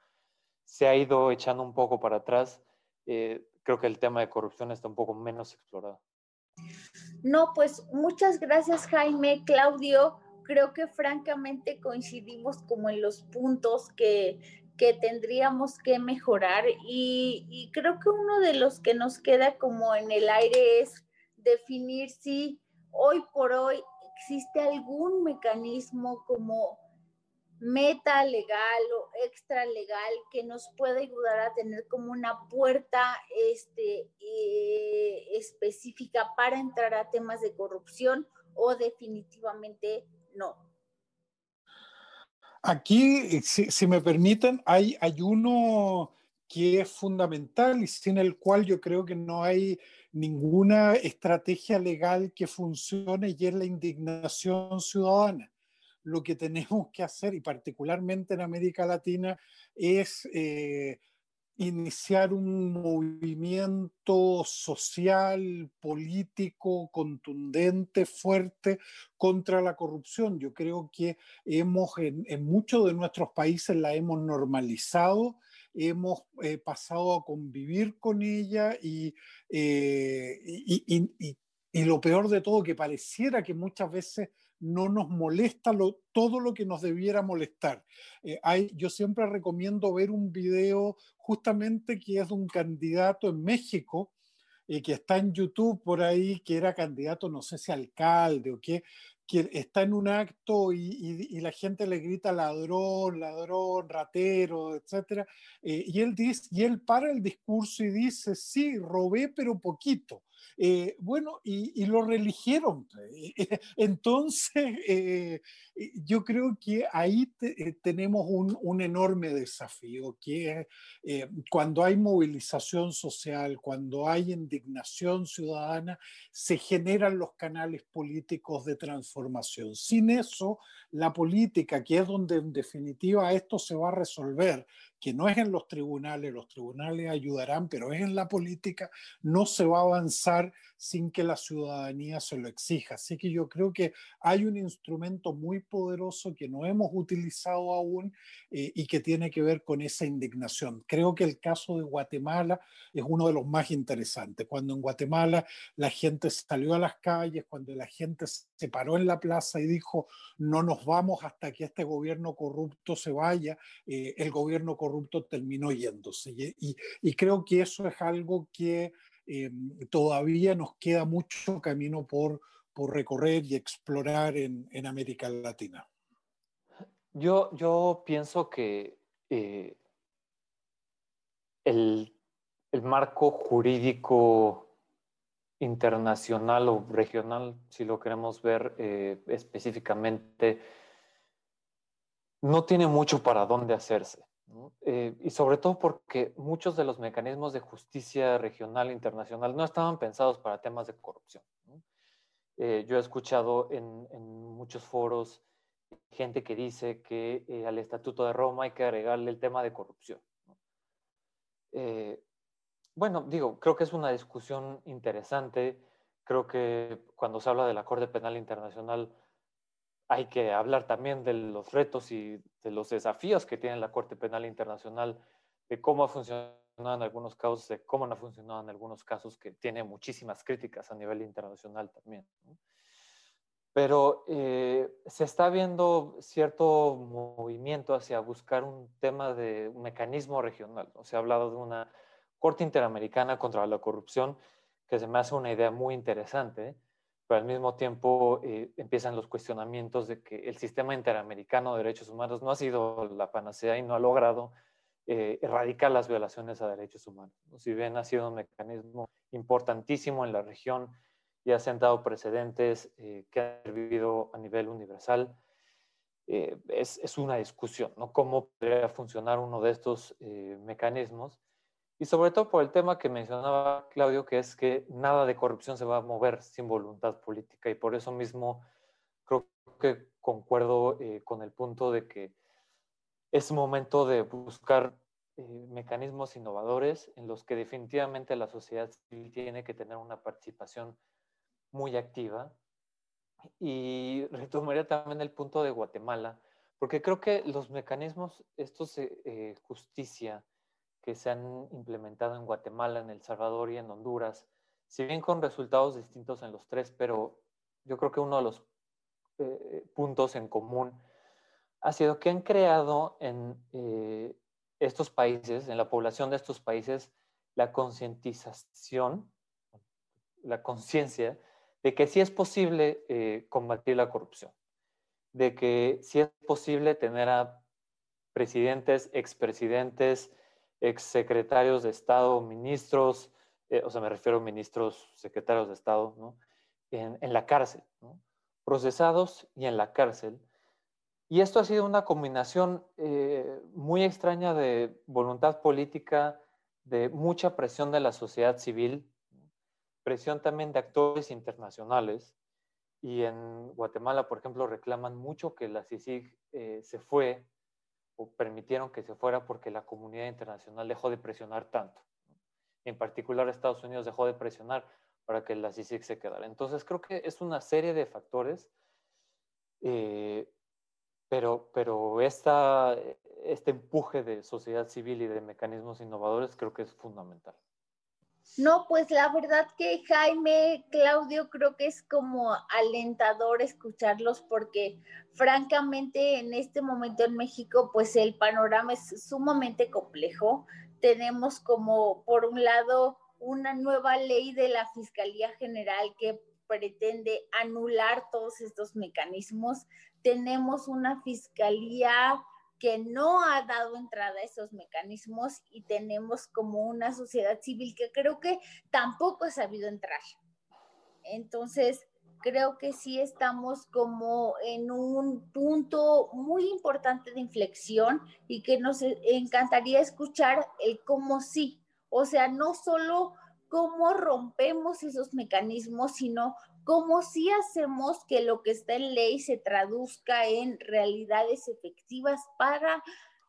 Se ha ido echando un poco para atrás. Eh, creo que el tema de corrupción está un poco menos explorado. No, pues muchas gracias Jaime, Claudio. Creo que francamente coincidimos como en los puntos que, que tendríamos que mejorar y, creo que uno de los que nos queda como en el aire es definir si hoy por hoy existe algún mecanismo como meta legal o extra legal que nos pueda ayudar a tener como una puerta este, eh, específica para entrar a temas de corrupción o definitivamente no. Aquí, si, si me permiten, hay, hay uno que es fundamental y sin el cual yo creo que no hay ninguna estrategia legal que funcione y es la indignación ciudadana. Lo que tenemos que hacer, y particularmente en América Latina, es eh, iniciar un movimiento social, político, contundente, fuerte contra la corrupción. Yo creo que hemos, en, muchos de nuestros países la hemos normalizado hemos eh, pasado a convivir con ella eh, y, y, lo peor de todo, que pareciera que muchas veces no nos molesta todo lo que nos debiera molestar. Eh, hay, yo siempre recomiendo ver un video justamente que es de un candidato en México, que está en YouTube por ahí, que era candidato, no sé si alcalde o qué, que está en un acto y, la gente le grita ladrón, ladrón, ratero, etc. Eh, y, él dice, y él para el discurso y dice, sí, robé, pero poquito. Eh, bueno, y, lo religieron. Entonces, eh, yo creo que ahí tenemos un, enorme desafío, que cuando hay movilización social, cuando hay indignación ciudadana, se generan los canales políticos de transformación. Sin eso, la política, que es donde en definitiva esto se va a resolver, que no es en los tribunales, los tribunales ayudarán, pero es en la política, no se va a avanzar sin que la ciudadanía se lo exija. Así que yo creo que hay un instrumento muy poderoso que no hemos utilizado aún eh, y que tiene que ver con esa indignación. Creo que el caso de Guatemala es uno de los más interesantes. Cuando en Guatemala la gente salió a las calles, cuando la gente se paró en la plaza y dijo, no nos vamos hasta que este gobierno corrupto se vaya, eh, el gobierno corrupto terminó yéndose. Y, creo que eso es algo que eh, todavía nos queda mucho camino por, por recorrer y explorar en, en América Latina. Yo, yo pienso que eh, el, el marco jurídico internacional o regional, si lo queremos ver eh, específicamente, no tiene mucho para dónde hacerse. Eh, y sobre todo porque muchos de los mecanismos de justicia regional e internacional no estaban pensados para temas de corrupción. Eh, yo he escuchado en, muchos foros gente que dice que al Estatuto de Roma hay que agregarle el tema de corrupción. Bueno, digo, creo que es una discusión interesante. Creo que cuando se habla de la Corte Penal Internacional hay que hablar también de los retos y de los desafíos que tiene la Corte Penal Internacional, de cómo ha funcionado en algunos casos, de cómo no ha funcionado en algunos casos, que tiene muchísimas críticas a nivel internacional también. Pero eh, se está viendo cierto movimiento hacia buscar un tema de un mecanismo regional. O se ha hablado de una Corte Interamericana contra la Corrupción, que se me hace una idea muy interesante, pero al mismo tiempo eh, empiezan los cuestionamientos de que el sistema interamericano de derechos humanos no ha sido la panacea y no ha logrado eh, erradicar las violaciones a derechos humanos. Si bien ha sido un mecanismo importantísimo en la región y ha sentado precedentes eh, que han servido a nivel universal, es, es, una discusión, ¿no? ¿Cómo podría funcionar uno de estos mecanismos? Y sobre todo por el tema que mencionaba Claudio, que es que nada de corrupción se va a mover sin voluntad política. Y por eso mismo creo que concuerdo eh, con el punto de que es momento de buscar eh, mecanismos innovadores en los que definitivamente la sociedad civil tiene que tener una participación muy activa. Y retomaría también el punto de Guatemala, porque creo que los mecanismos, estos de eh, justicia, que se han implementado en Guatemala, en El Salvador y en Honduras, si bien con resultados distintos en los tres, pero yo creo que uno de los eh, puntos en común ha sido que han creado en eh, estos países, en la población de estos países, la concientización, la conciencia de que sí es posible eh, combatir la corrupción, de que sí es posible tener a presidentes, expresidentes, exsecretarios de Estado, ministros, eh, o sea, me refiero a ministros, secretarios de Estado, en, la cárcel, procesados y en la cárcel. Y esto ha sido una combinación eh, muy extraña de voluntad política, de mucha presión de la sociedad civil, presión también de actores internacionales. Y en Guatemala, por ejemplo, reclaman mucho que la CICIG eh, se fue o permitieron que se fuera porque la comunidad internacional dejó de presionar tanto. En particular Estados Unidos dejó de presionar para que la CICIG se quedara. Entonces creo que es una serie de factores, eh, pero, pero esta, este empuje de sociedad civil y de mecanismos innovadores creo que es fundamental. No, pues la verdad que Jaime, Claudio, creo que es como alentador escucharlos porque francamente en este momento en México pues el panorama es sumamente complejo. Tenemos como por un lado una nueva ley de la Fiscalía General que pretende anular todos estos mecanismos. Tenemos una fiscalía que no ha dado entrada a esos mecanismos y tenemos como una sociedad civil que creo que tampoco ha sabido entrar. Entonces, creo que sí estamos como en un punto muy importante de inflexión y que nos encantaría escuchar el cómo sí. O sea, no solo cómo rompemos esos mecanismos, sino cómo sí hacemos que lo que está en ley se traduzca en realidades efectivas para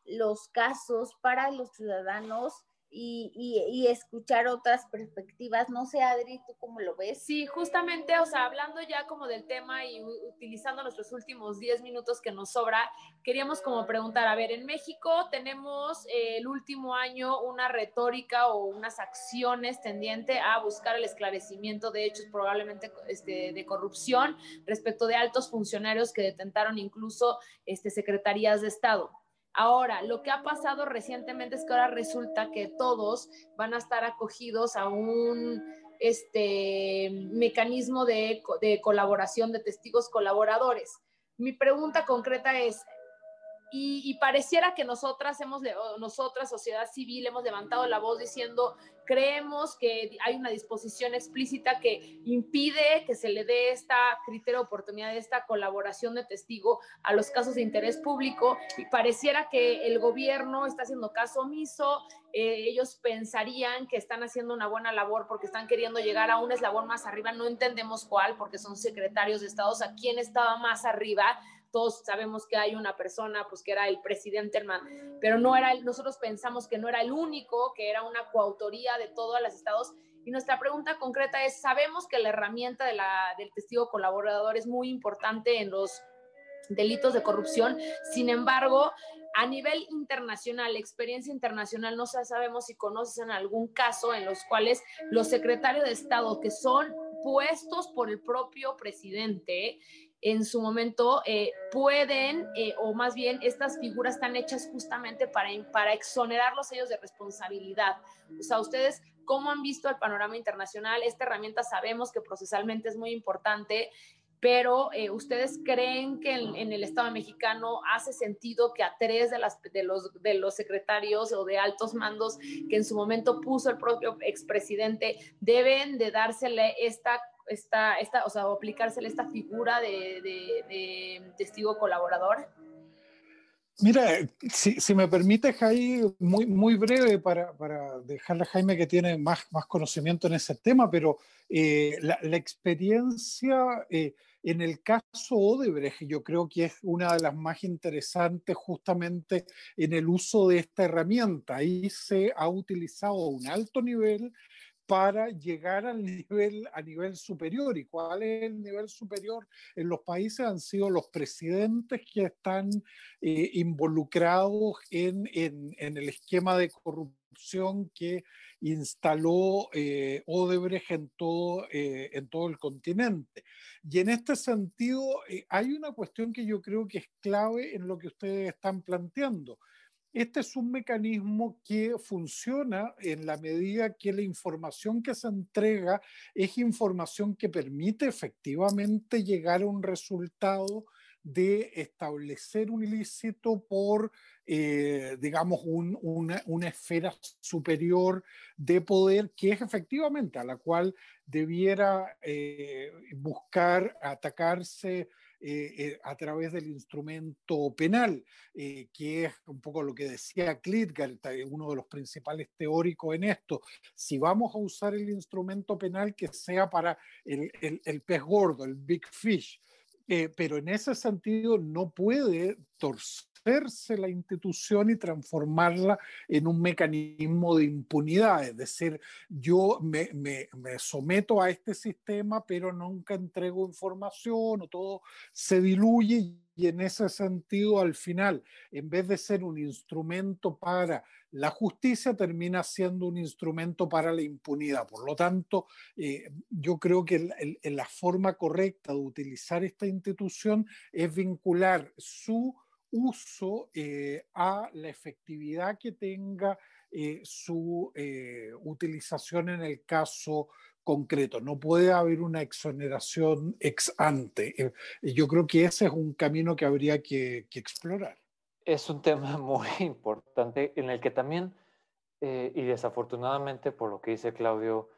los casos, para los ciudadanos y, escuchar otras perspectivas. No sé, Adri, ¿tú cómo lo ves? Sí, justamente, o sea, hablando ya como del tema y utilizando nuestros últimos 10 minutos que nos sobra, queríamos como preguntar, a ver, en México tenemos eh, el último año una retórica o unas acciones tendiente a buscar el esclarecimiento de hechos probablemente este, de corrupción respecto de altos funcionarios que detentaron incluso este, secretarías de Estado. Ahora, lo que ha pasado recientemente es que ahora resulta que todos van a estar acogidos a un este, mecanismo de, de colaboración de testigos colaboradores. Mi pregunta concreta es, y, pareciera que nosotras hemos, nosotras, sociedad civil, hemos levantado la voz diciendo, creemos que hay una disposición explícita que impide que se le dé esta criterio oportunidad, de esta colaboración de testigo a los casos de interés público y pareciera que el gobierno está haciendo caso omiso, eh, ellos pensarían que están haciendo una buena labor porque están queriendo llegar a un eslabón más arriba, no entendemos cuál, porque son secretarios de estados, a quién estaba más arriba, todos sabemos que hay una persona, pues que era el presidente, pero no era, nosotros pensamos que no era el único, que era una coautoría de todos los estados. Y nuestra pregunta concreta es, sabemos que la herramienta de la, del testigo colaborador es muy importante en los delitos de corrupción, sin embargo, a nivel internacional, experiencia internacional, no sabemos si conocen algún caso en los cuales los secretarios de Estado que son puestos por el propio presidente en su momento eh, pueden, eh, o más bien estas figuras están hechas justamente para, para exonerarlos ellos de responsabilidad. O sea, ustedes, ¿cómo han visto el panorama internacional? Esta herramienta sabemos que procesalmente es muy importante, pero eh, ¿ustedes creen que en, el Estado mexicano hace sentido que a tres de, los, de los secretarios o de altos mandos que en su momento puso el propio expresidente deben de dársele esta esta, esta, o sea, aplicársele esta figura de, testigo colaborador? Mira, si, si, me permite, Jaime, muy, muy breve para, para, dejarle a Jaime que tiene más, más conocimiento en ese tema, pero eh, la, la, experiencia eh, en el caso Odebrecht, yo creo que es una de las más interesantes justamente en el uso de esta herramienta. Ahí se ha utilizado a un alto nivel para llegar al nivel, a nivel superior. ¿Y cuál es el nivel superior? En los países han sido los presidentes que están eh, involucrados en, en, el esquema de corrupción que instaló eh, Odebrecht en todo, eh, en todo el continente. Y en este sentido, hay una cuestión que yo creo que es clave en lo que ustedes están planteando este es un mecanismo que funciona en la medida que la información que se entrega es información que permite efectivamente llegar a un resultado de establecer un ilícito por, eh, digamos, una, esfera superior de poder que es efectivamente a la cual debiera eh, buscar atacarse eh, eh, a través del instrumento penal, eh, que es un poco lo que decía Klitgar, uno de los principales teóricos en esto. Si vamos a usar el instrumento penal, que sea para el, el pez gordo, el big fish, pero en ese sentido no puede torcer la institución y transformarla en un mecanismo de impunidad. Es decir, yo me, me, me someto a este sistema, pero nunca entrego información o todo se diluye y en ese sentido, al final, en vez de ser un instrumento para la justicia, termina siendo un instrumento para la impunidad. Por lo tanto, eh, yo creo que la forma correcta de utilizar esta institución es vincular su uso eh, a la efectividad que tenga eh, su eh, utilización en el caso concreto. No puede haber una exoneración ex ante. yo creo que ese es un camino que habría que, explorar. es un tema muy importante en el que también, eh, y desafortunadamente por lo que dice Claudio,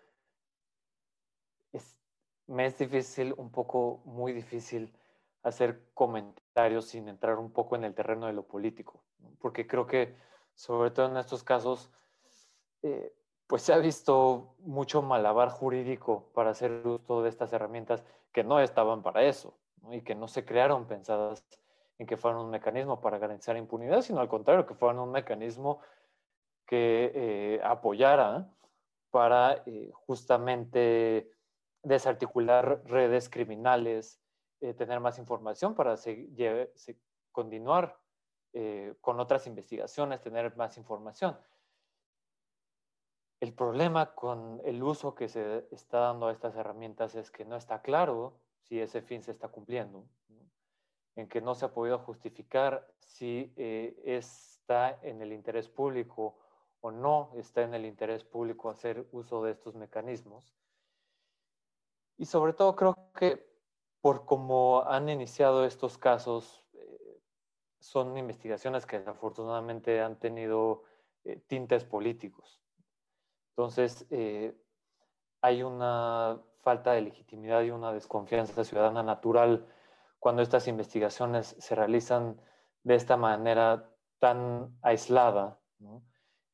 es, me es difícil, un poco muy difícil hacer comentarios sin entrar un poco en el terreno de lo político, porque creo que sobre todo en estos casos, eh, pues se ha visto mucho malabar jurídico para hacer uso de estas herramientas que no estaban para eso y que no se crearon pensadas en que fueran un mecanismo para garantizar impunidad, sino al contrario, que fueran un mecanismo que eh, apoyara para eh, justamente desarticular redes criminales, eh, tener más información para continuar con otras investigaciones, tener más información. El problema con el uso que se está dando a estas herramientas es que no está claro si ese fin se está cumpliendo, en que no se ha podido justificar si eh, está en el interés público o no está en el interés público hacer uso de estos mecanismos. Y sobre todo creo que por cómo han iniciado estos casos, eh, son investigaciones que desafortunadamente han tenido eh, tintes políticos. Entonces, hay una falta de legitimidad y una desconfianza ciudadana natural cuando estas investigaciones se realizan de esta manera tan aislada,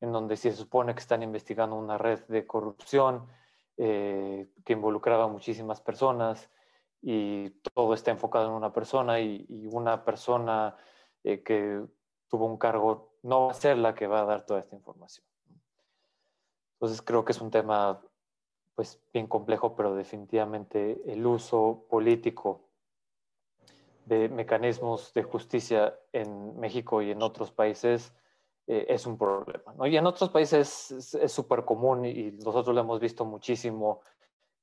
en donde se supone que están investigando una red de corrupción eh, que involucraba a muchísimas personas y todo está enfocado en una persona y, una persona eh, que tuvo un cargo no va a ser la que va a dar toda esta información. Entonces creo que es un tema pues bien complejo, pero definitivamente el uso político de mecanismos de justicia en México y en otros países eh, es un problema. Y en otros países es súper común y nosotros lo hemos visto muchísimo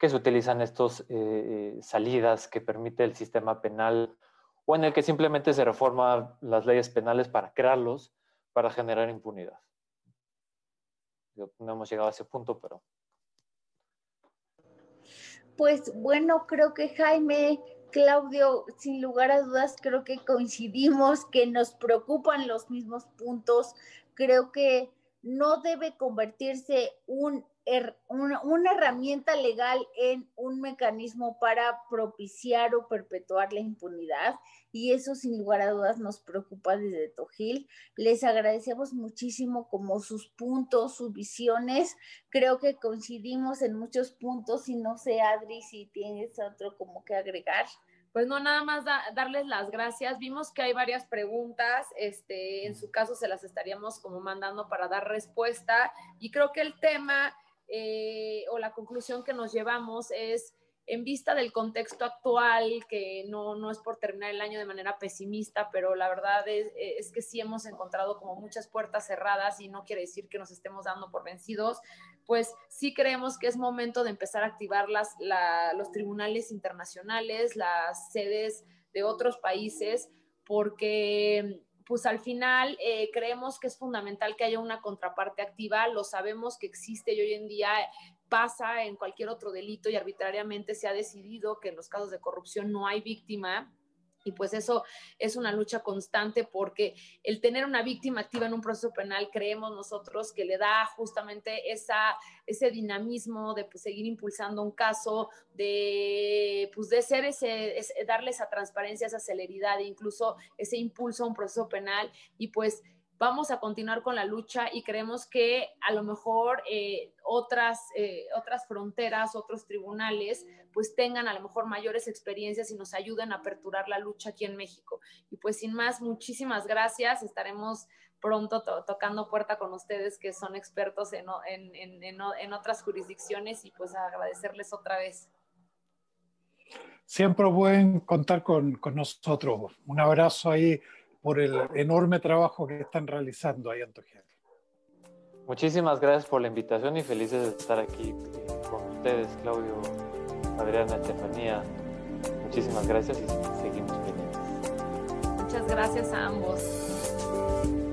que se utilizan estas eh, salidas que permite el sistema penal o en el que simplemente se reforman las leyes penales para crearlos, para generar impunidad. no hemos llegado a ese punto, pero pues bueno, creo que Jaime, Claudio, sin lugar a dudas, creo que coincidimos que nos preocupan los mismos puntos. Creo que no debe convertirse un una, herramienta legal en un mecanismo para propiciar o perpetuar la impunidad y eso sin lugar a dudas nos preocupa desde Tojil. Les agradecemos muchísimo como sus puntos, sus visiones. Creo que coincidimos en muchos puntos y no sé, Adri, si tienes otro como que agregar. Pues no, nada más darles las gracias. Vimos que hay varias preguntas, este, en su caso se las estaríamos como mandando para dar respuesta y creo que el tema eh, o la conclusión que nos llevamos es, en vista del contexto actual, que no, no es por terminar el año de manera pesimista, pero la verdad es, es, que sí hemos encontrado como muchas puertas cerradas y no quiere decir que nos estemos dando por vencidos, pues sí creemos que es momento de empezar a activar las, los tribunales internacionales, las sedes de otros países, porque pues al final eh, creemos que es fundamental que haya una contraparte activa, lo sabemos que existe y hoy en día pasa en cualquier otro delito y arbitrariamente se ha decidido que en los casos de corrupción no hay víctima y pues eso es una lucha constante porque el tener una víctima activa en un proceso penal, creemos nosotros que le da justamente esa, ese dinamismo de pues, seguir impulsando un caso, de, pues, de ser ese, darle esa transparencia, esa celeridad e incluso ese impulso a un proceso penal. Y pues vamos a continuar con la lucha y creemos que a lo mejor eh, otras, eh, otras fronteras, otros tribunales, pues tengan a lo mejor mayores experiencias y nos ayuden a aperturar la lucha aquí en México. Y pues sin más, muchísimas gracias. Estaremos pronto tocando puerta con ustedes que son expertos en, en, en, otras jurisdicciones y pues agradecerles otra vez. Siempre pueden contar con, con nosotros. Un abrazo ahí por el enorme trabajo que están realizando ahí en Tojel. Muchísimas gracias por la invitación y felices de estar aquí eh, con ustedes, Claudio, Adriana, Estefanía. Muchísimas gracias y seguimos pendientes. Muchas gracias a ambos.